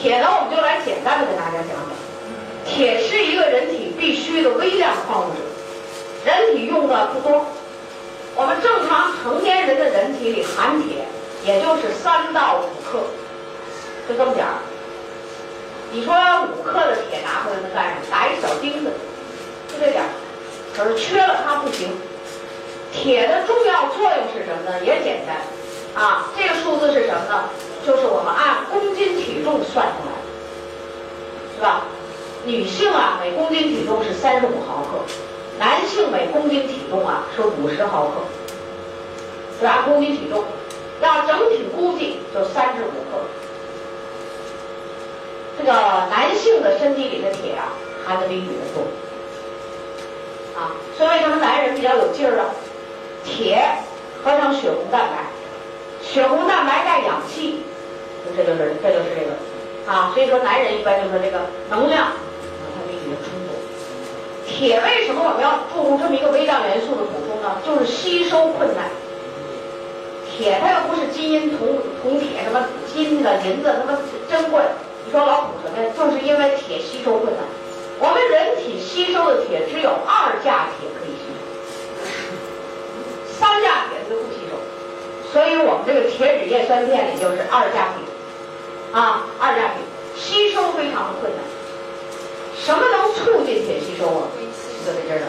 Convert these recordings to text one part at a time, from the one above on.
铁呢，我们就来简单的给大家讲讲。铁是一个人体必需的微量矿物质，人体用的不多。我们正常成年人的人体里含铁，也就是三到五克，就这么点儿。你说五克的铁拿回来能干什么？打一小钉子，就这点儿。可是缺了它不行。铁的重要作用是什么呢？也简单，啊，这个数字是什么呢？就是我们按公斤体重算出来的，是吧？女性啊，每公斤体重是三十五毫克，男性每公斤体重啊是五十毫克，是按公斤体重，要整体估计就三十五克。这个男性的身体里的铁啊，含的比女的多，啊，所以为什么男人比较有劲儿啊？铁合成血红蛋白，血红蛋白带氧气，这就是这就是这个啊。所以说男人一般就说这个能量，铁为什么我们要注重这么一个微量元素的补充呢？就是吸收困难。铁它又不是金银铜铜铁什么金的银子什么珍贵，你说老补什么呀？就是因为铁吸收困难。我们人体吸收的铁只有二价铁可以吸收。三价铁就不吸收，所以我们这个铁质叶酸片里就是二价铁，啊，二价铁吸收非常的困难。什么能促进铁吸收啊？各位知道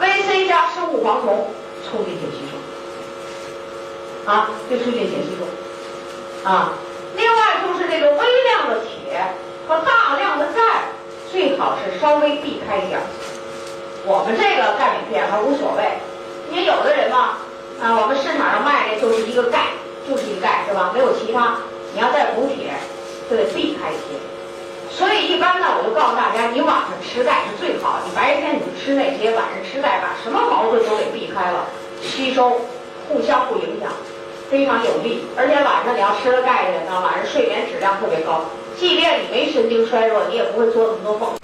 ，VC 加生物黄酮促进铁吸收，啊，就促进铁吸收，啊，另外就是这个微量的铁和大量的钙，最好是稍微避开一点。我们这个钙镁片还无所谓，因为有的人嘛。啊，我们市场上卖的就是一个钙，就是一个钙，是吧？没有其他。你要再补铁，就得避开铁。所以一般呢，我就告诉大家，你晚上吃钙是最好。你白天你就吃那些，晚上吃钙，把什么矛盾都给避开了，吸收互相不影响，非常有利。而且晚上你要吃了钙的人呢，晚上睡眠质量特别高。即便你没神经衰弱，你也不会做那么多梦。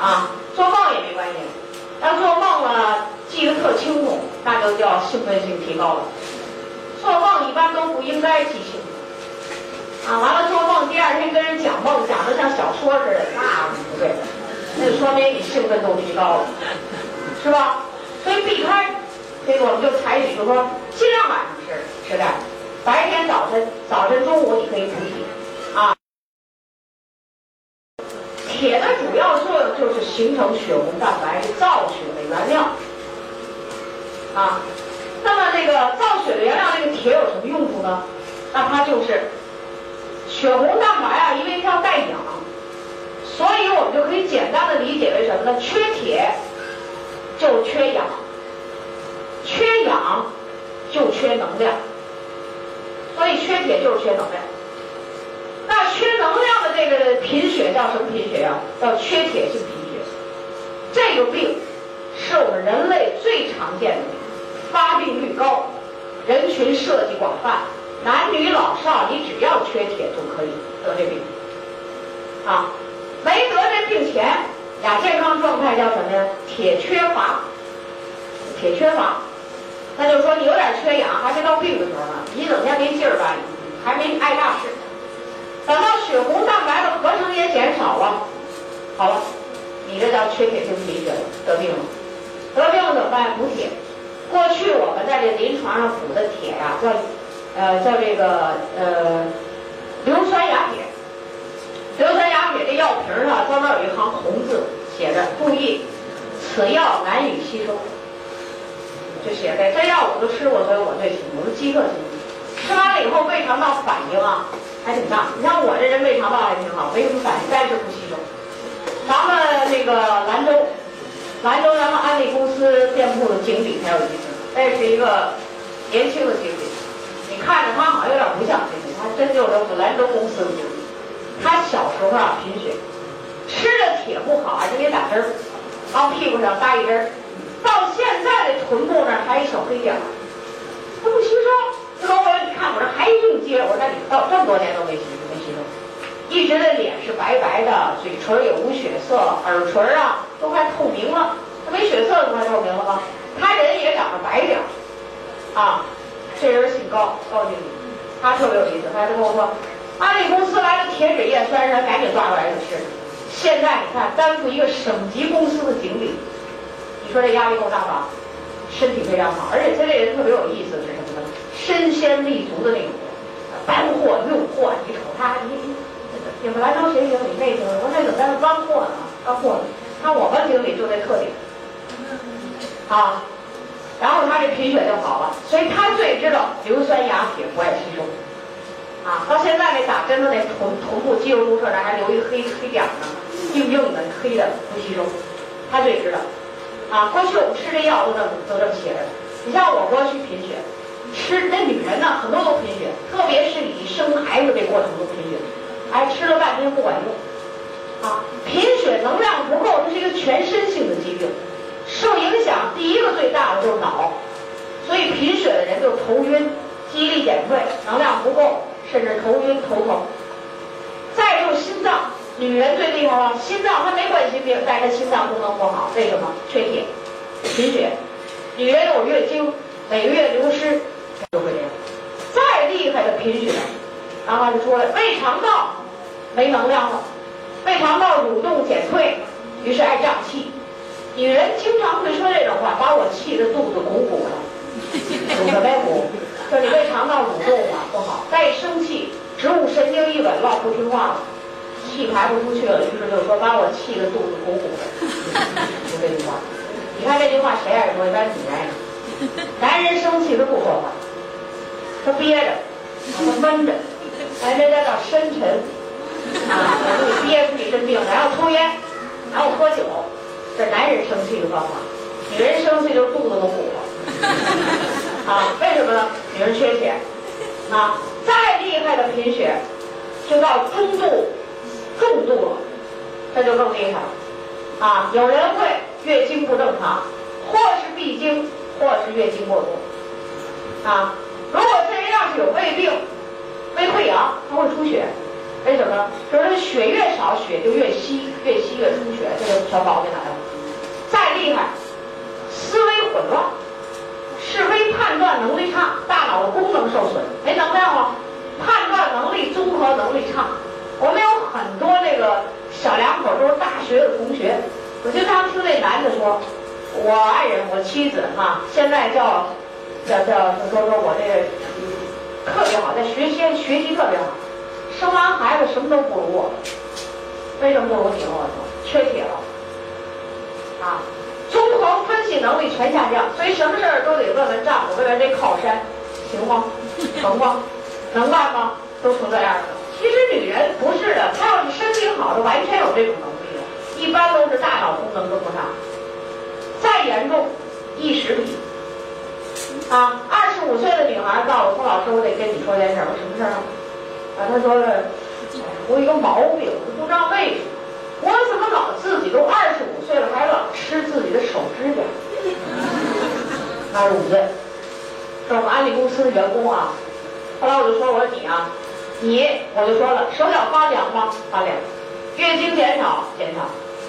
啊，做梦也没关系。要做梦了，记得特清楚，那就叫兴奋性提高了。做梦一般都不应该记清楚，啊，完了做二天跟人讲梦，讲的像小说似的，那不对，那说明你兴奋度提高了，是吧？所以避开这个，我们就采取，就说尽量晚上吃吃钙，白天早晨、早晨、中午你可以补铁，啊。铁的主要作用就是形成血红蛋白，造血的原料。啊，那么这个造血的原料，这个铁有什么用处呢？那它就是血红蛋白啊，因为它要带氧，所以我们就可以简单的理解为什么呢？缺铁就缺氧，缺氧就缺能量，所以缺铁就是缺能量。那缺能量的这个贫血叫什么贫血呀？叫缺铁性贫血。这个病是我们人类最常见的病，发病率高，人群涉及广泛，男女老少，你只要缺铁就可以得这病。啊，没得这病前，亚健康状态叫什么呀？铁缺乏，铁缺乏，那就说你有点缺氧，还没到病的时候呢，你整天没劲儿吧，还没碍大事。等到血红蛋白的合成也减少了，好了，你这叫缺铁性贫血得病了。得病了怎么办？补铁。过去我们在这临床上补的铁呀，叫呃叫这个呃硫酸亚铁。硫酸亚铁这药瓶上专门有一行红字，写着注意，此药难以吸收。就写的这药我都吃过，所以我最清楚，我是饥饿型。吃完了以后胃肠道反应啊。还挺大，你像我这人胃肠道还挺好，没什么反应，但是不吸收。咱们那个兰州，兰州咱们安利公司店铺的经理很有意思，那是一个年轻的经理，你看着他好像有点不像经理，他真就是兰州公司的。他小时候啊贫血，吃的铁不好啊，就给打针儿，往屁股上扎一针儿，到现在的臀部那儿还一小黑点儿，他不吸收。他说我你看我这还硬接，我说那你到这么多年都没吸收没吸收，一直的脸是白白的，嘴唇也无血色，耳垂啊都快透明了，他没血色都快透明了吗？他人也长得白点儿，啊，这人姓高，高经理，他特别有意思，他就跟我说，安利公司来了铁质叶酸然赶紧抓过来就吃。现在你看担负一个省级公司的经理，你说这压力够大吧？身体非常好，而且他这人特别有意思是什么呢？身先立足的那种人，搬货运货，你瞅他，你你们兰州谁经理？那经理，我那怎么在那搬货呢？搬货呢，看我们经理就这特点，啊，然后他这贫血就好了，所以他最知道硫酸亚铁不爱吸收，啊，到现在那打针的那臀臀部肌肉注射那还留一黑黑点呢，硬硬的黑的不吸收，他最知道。啊，过去我们吃这药都这么都这么写着。你像我过去贫血，吃那女人呢，很多都贫血，特别是你生孩子这过程都贫血，哎，吃了半天不管用。啊，贫血能量不够，它是一个全身性的疾病，受影响第一个最大的就是脑，所以贫血的人就头晕、记忆力减退、能量不够，甚至头晕头疼。再就是心脏。女人最厉害了，心脏她没冠心病，但是她心脏功能不好，为什么？缺铁、贫血。女人有月经，每个月流失就会这样。再厉害的贫血，然后就说了，胃肠道没能量了，胃肠道蠕动减退，于是爱胀气。女人经常会说这种话，把我气得肚子鼓鼓的，鼓什么鼓？说你胃肠道蠕动啊不好，再一生气，植物神经一紊乱，不听话了。气排不出去了，于是就说把我气得肚子鼓鼓的，就这句话。你看这句话谁爱说？一般女人。男人生气他不说话，他憋着，他闷着，哎，这叫深沉啊，你憋出一身病，然后抽烟，然后喝酒，这男人生气的方法。女人生气就肚子都鼓了，啊，为什么呢？女人缺铁，啊，再厉害的贫血，就到中度。重度了，那就更厉害了，啊！有人会月经不正常，或是闭经，或是月经过多，啊！如果这人要是有胃病、胃溃疡，他会出血，为什么呢？就是血越少，血就越稀，越稀越出血，这个小毛病来了。再厉害，思维混乱，是非判断能力差，大脑的功能受损，没能量了，判断能力、综合能力差。我们有很多那个小两口都是大学的同学，我经常听那男的说，我爱人我妻子哈，现在叫叫叫说说我这个特别好，在学习学习特别好，生完孩子什么都不如我，为什么不如你？我说缺铁了，啊，综合分析能力全下降，所以什么事儿都得问问丈夫，问问这靠山行吗？成吗？能干吗？都成这样了。其实女人不是的，她要是身体好，的，完全有这种能力的。一般都是大脑功能跟不上，再严重，异食癖。啊，二十五岁的女孩告诉我，说老师，我得跟你说件事。我什么事儿啊？啊，她说了，我有一个毛病，我不知道为什么，我怎么老自己都二十五岁了，还老吃自己的手指甲？二十五岁，是我们安利公司的员工啊。后来我就说，我说你啊。你我就说了，手脚发凉吗？发凉。月经减少，减少。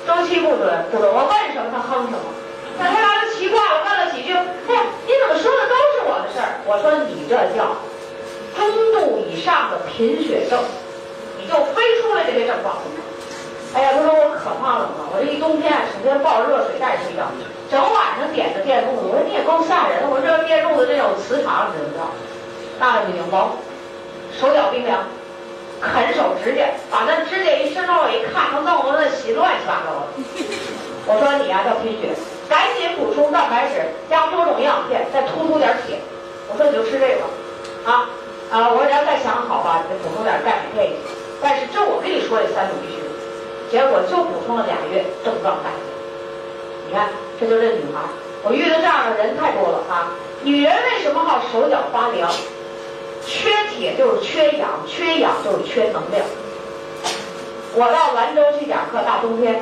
周期不准，不准。我问什么他哼什么。那他俩就奇怪我，问了几句，哎，你怎么说的都是我的事儿？我说你这叫中度以上的贫血症，你就非出来这些症状。哎呀，他说我可怕冷了，我这一冬天啊整天抱着热水袋睡觉，整晚上点着电褥子。我说你也够吓人的，我说这电褥子这有磁场，你知道？大了就行不？手脚冰凉，啃手指甲，把那指甲一伸到我一看，他弄得那洗乱七八糟的。我说你呀叫贫血，赶紧补充蛋白质，加多种营养片，再突出点铁。我说你就吃这个，啊啊！我说你要再想好吧，你再补充点钙镁片。但是这我跟你说这三种必须，结果就补充了俩月，症状改善。你看，这就这女孩，我遇到这样的人太多了啊！女人为什么好手脚发凉？缺铁就是缺氧，缺氧就是缺能量。我到兰州去讲课，大冬天，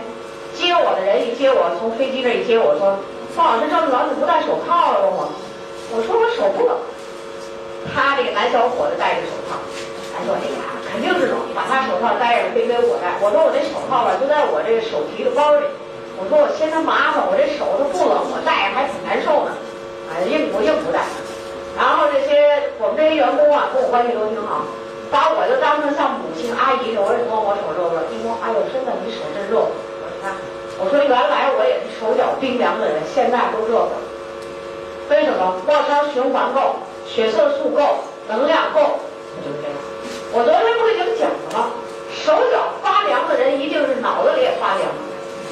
接我的人一接我，从飞机那一接我说：“方老师，这么冷，你不戴手套了吗？”我说：“我手不冷。”他这个男小伙子戴着手套，他说：“哎呀，肯定是冷，把他手套摘了，别给我戴。”我说：“我这手套吧，就在我这个手提的包里。”我说：“我嫌他麻烦，我这手它不冷，我戴还挺难受呢。”哎，硬不硬不戴。这些员工啊，跟我关系都挺好，把我就当成像母亲阿姨似的，我也摸我手热热？一摸，哎呦，真的你手真热。我说看，我说原来我也是手脚冰凉的人，现在都热乎。为什么？末梢循环够，血色素够，能量够，就这样。我昨天不已经讲了吗？手脚发凉的人一定是脑子里也发凉，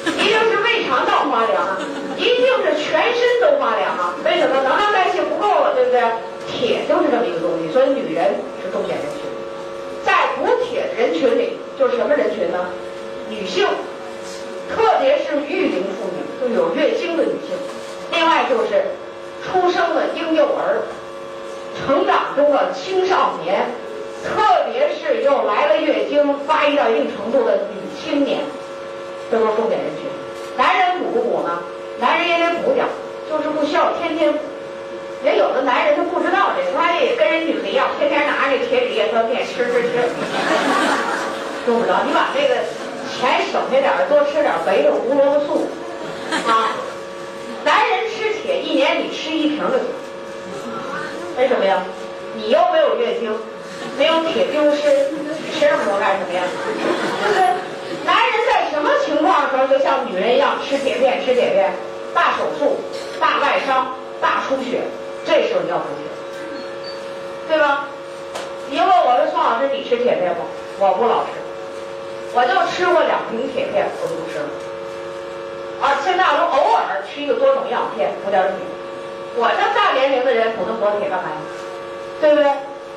一定是胃肠道发凉啊，一定是全身都发凉啊。为什么？能量代谢不够了，对不对？铁就是这么一个，所以女人是重点人群。在补铁人群里，就是什么人群呢？女性，特别是育龄妇女，就有月经的女性。另外就是出生的婴幼儿，成长中的青少年，特别是又来了月经、发育到一定程度的女青年，都是重点人群。男人补不补呢？男人也得补点，就是不需要天天补。人有的男人他不知道这个，他也跟人女的一样，天天拿着这铁纸叶酸片吃吃吃，用不着。你把这个钱省下点儿，多吃点肥的胡萝卜素啊。男人吃铁一年你吃一瓶就行，为什么呀？你又没有月经，没有铁丢失，吃那么多干什么呀？对不对？男人在什么情况的时候就像女人一样吃铁片？吃铁片？大手术、大外伤、大出血。这时候你要补铁，对吧？你问我说宋老师，你吃铁片不？我不老吃，我就吃过两瓶铁片，我就不吃了。啊，现在我偶尔吃一个多种营养片，补点铁。我这大年龄的人补那么多铁干嘛呀？对不对？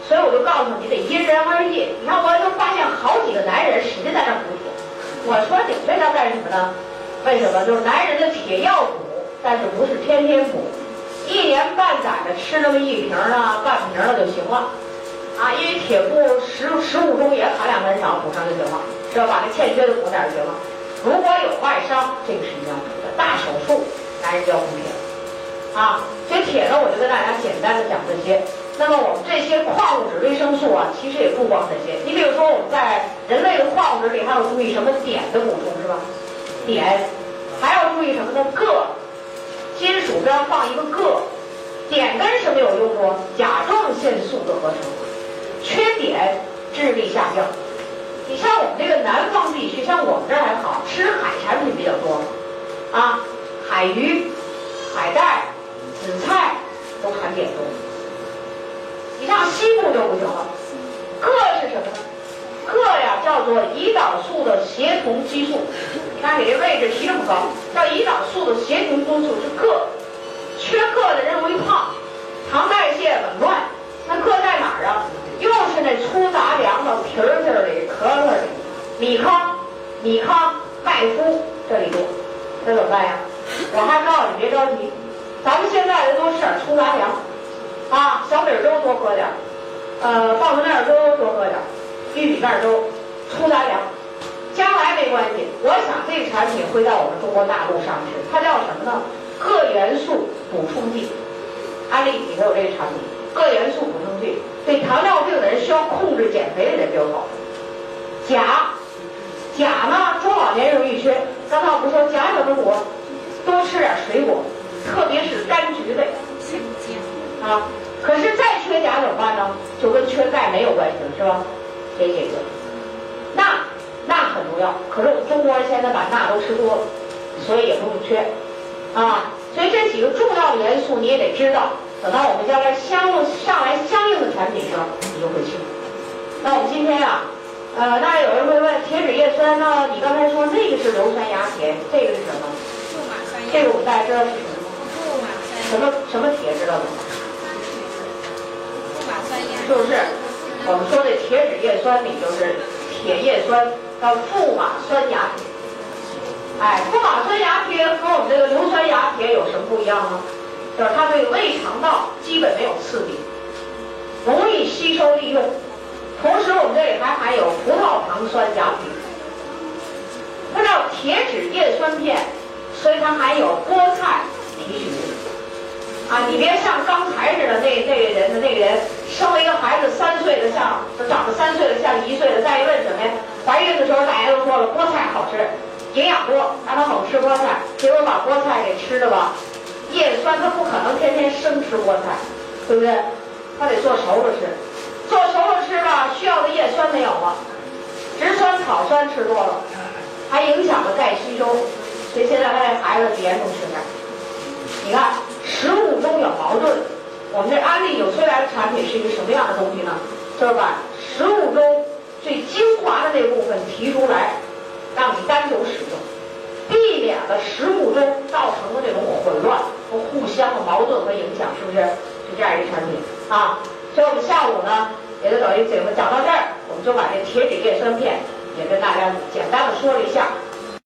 所以我就告诉你，得因人而异。你看，我就发现好几个男人使劲在那补铁。我说你为啥干什么呢？为什么？就是男人的铁要补，但是不是天天补。一年半载的吃那么一瓶啊，半瓶了就行了，啊，因为铁不食食物中也含量很少，补上就行了，只要？把那欠缺的补点就行了。如果有外伤，这个是一定要补的。大手术，男人就要补铁，啊，所以铁呢，我就跟大家简单的讲这些。那么我们这些矿物质、维生素啊，其实也不光这些。你比如说我们在人类的矿物质里还要注意什么碘的补充，是吧？碘，还要注意什么呢？铬。金属边放一个铬，碘根什么有用处？甲状腺素的合成，缺碘智力下降。你像我们这个南方地区，像我们这儿还好，吃海产品比较多，啊，海鱼、海带、紫菜都含碘多。你像西部就不行了，铬是什么呢？铬呀，叫做胰岛素的协同激素。你看你这位置提这么高，叫胰岛素的协同激素是铬。缺铬的人容易胖，糖代谢紊乱。那铬在哪儿啊？又是那粗杂粮的皮儿这里、壳儿里，米糠、米糠、麦麸这里多。这怎么办呀？我还告诉你别着急，咱们现在人多吃点粗杂粮，啊，小米粥多喝点，呃，棒子面粥多喝点。玉米面粥，粗杂粮，将来没关系。我想这个产品会在我们中国大陆上市，它叫什么呢？铬元素补充剂。安利里头有这个产品，铬元素补充剂对糖尿病的人、需要控制减肥的人就有好处。钾，钾呢，中老年人容易缺。刚才我不说钾怎么补？多吃点水果，特别是柑橘类。啊，可是再缺钾怎么办呢？就跟缺钙没有关系了，是吧？可以解决，钠钠很重要，可是我们中国人现在把钠都吃多了，所以也不用缺，啊，所以这几个重要的元素你也得知道，等到我们将来相应上来相应的产品时候，你就会清楚。那我们今天啊，呃，大家有人会问铁质叶酸呢？你刚才说那个是硫酸亚铁，这个是什么？这个我们大家知道是什么吗？什么什么铁知道吗？是不是？我们说的铁质叶酸里就是铁叶酸，叫富马酸亚铁。哎，富马酸亚铁和我们这个硫酸亚铁有什么不一样呢？就是它对胃肠道基本没有刺激，容易吸收利用。同时，我们这里还含有葡萄糖酸亚铁。它叫铁质叶酸片，所以它含有菠菜提取物。啊，你别像刚才似的，那那个人的那个人生了一个孩子，三岁的像，长得三岁的像一岁的。再一问什么呀？怀孕的时候大家都说了，菠菜好吃，营养多，让他猛吃菠菜。结果把菠菜给吃了吧，叶酸他不可能天天生吃菠菜，对不对？他得做熟了吃。做熟了吃吧，需要的叶酸没有了，植酸、草酸吃多了，还影响了钙吸收，所以现在这孩子严重吃钙。你看，食物中有矛盾。我们这安利纽崔莱的产品是一个什么样的东西呢？就是把食物中最精华的那部分提出来，让你单独使用，避免了食物中造成的这种混乱和互相的矛盾和影响，是不是？是这样一个产品啊。所以我们下午呢，也就等于怎么讲到这儿，我们就把这铁质叶酸片也跟大家简单的说了一下。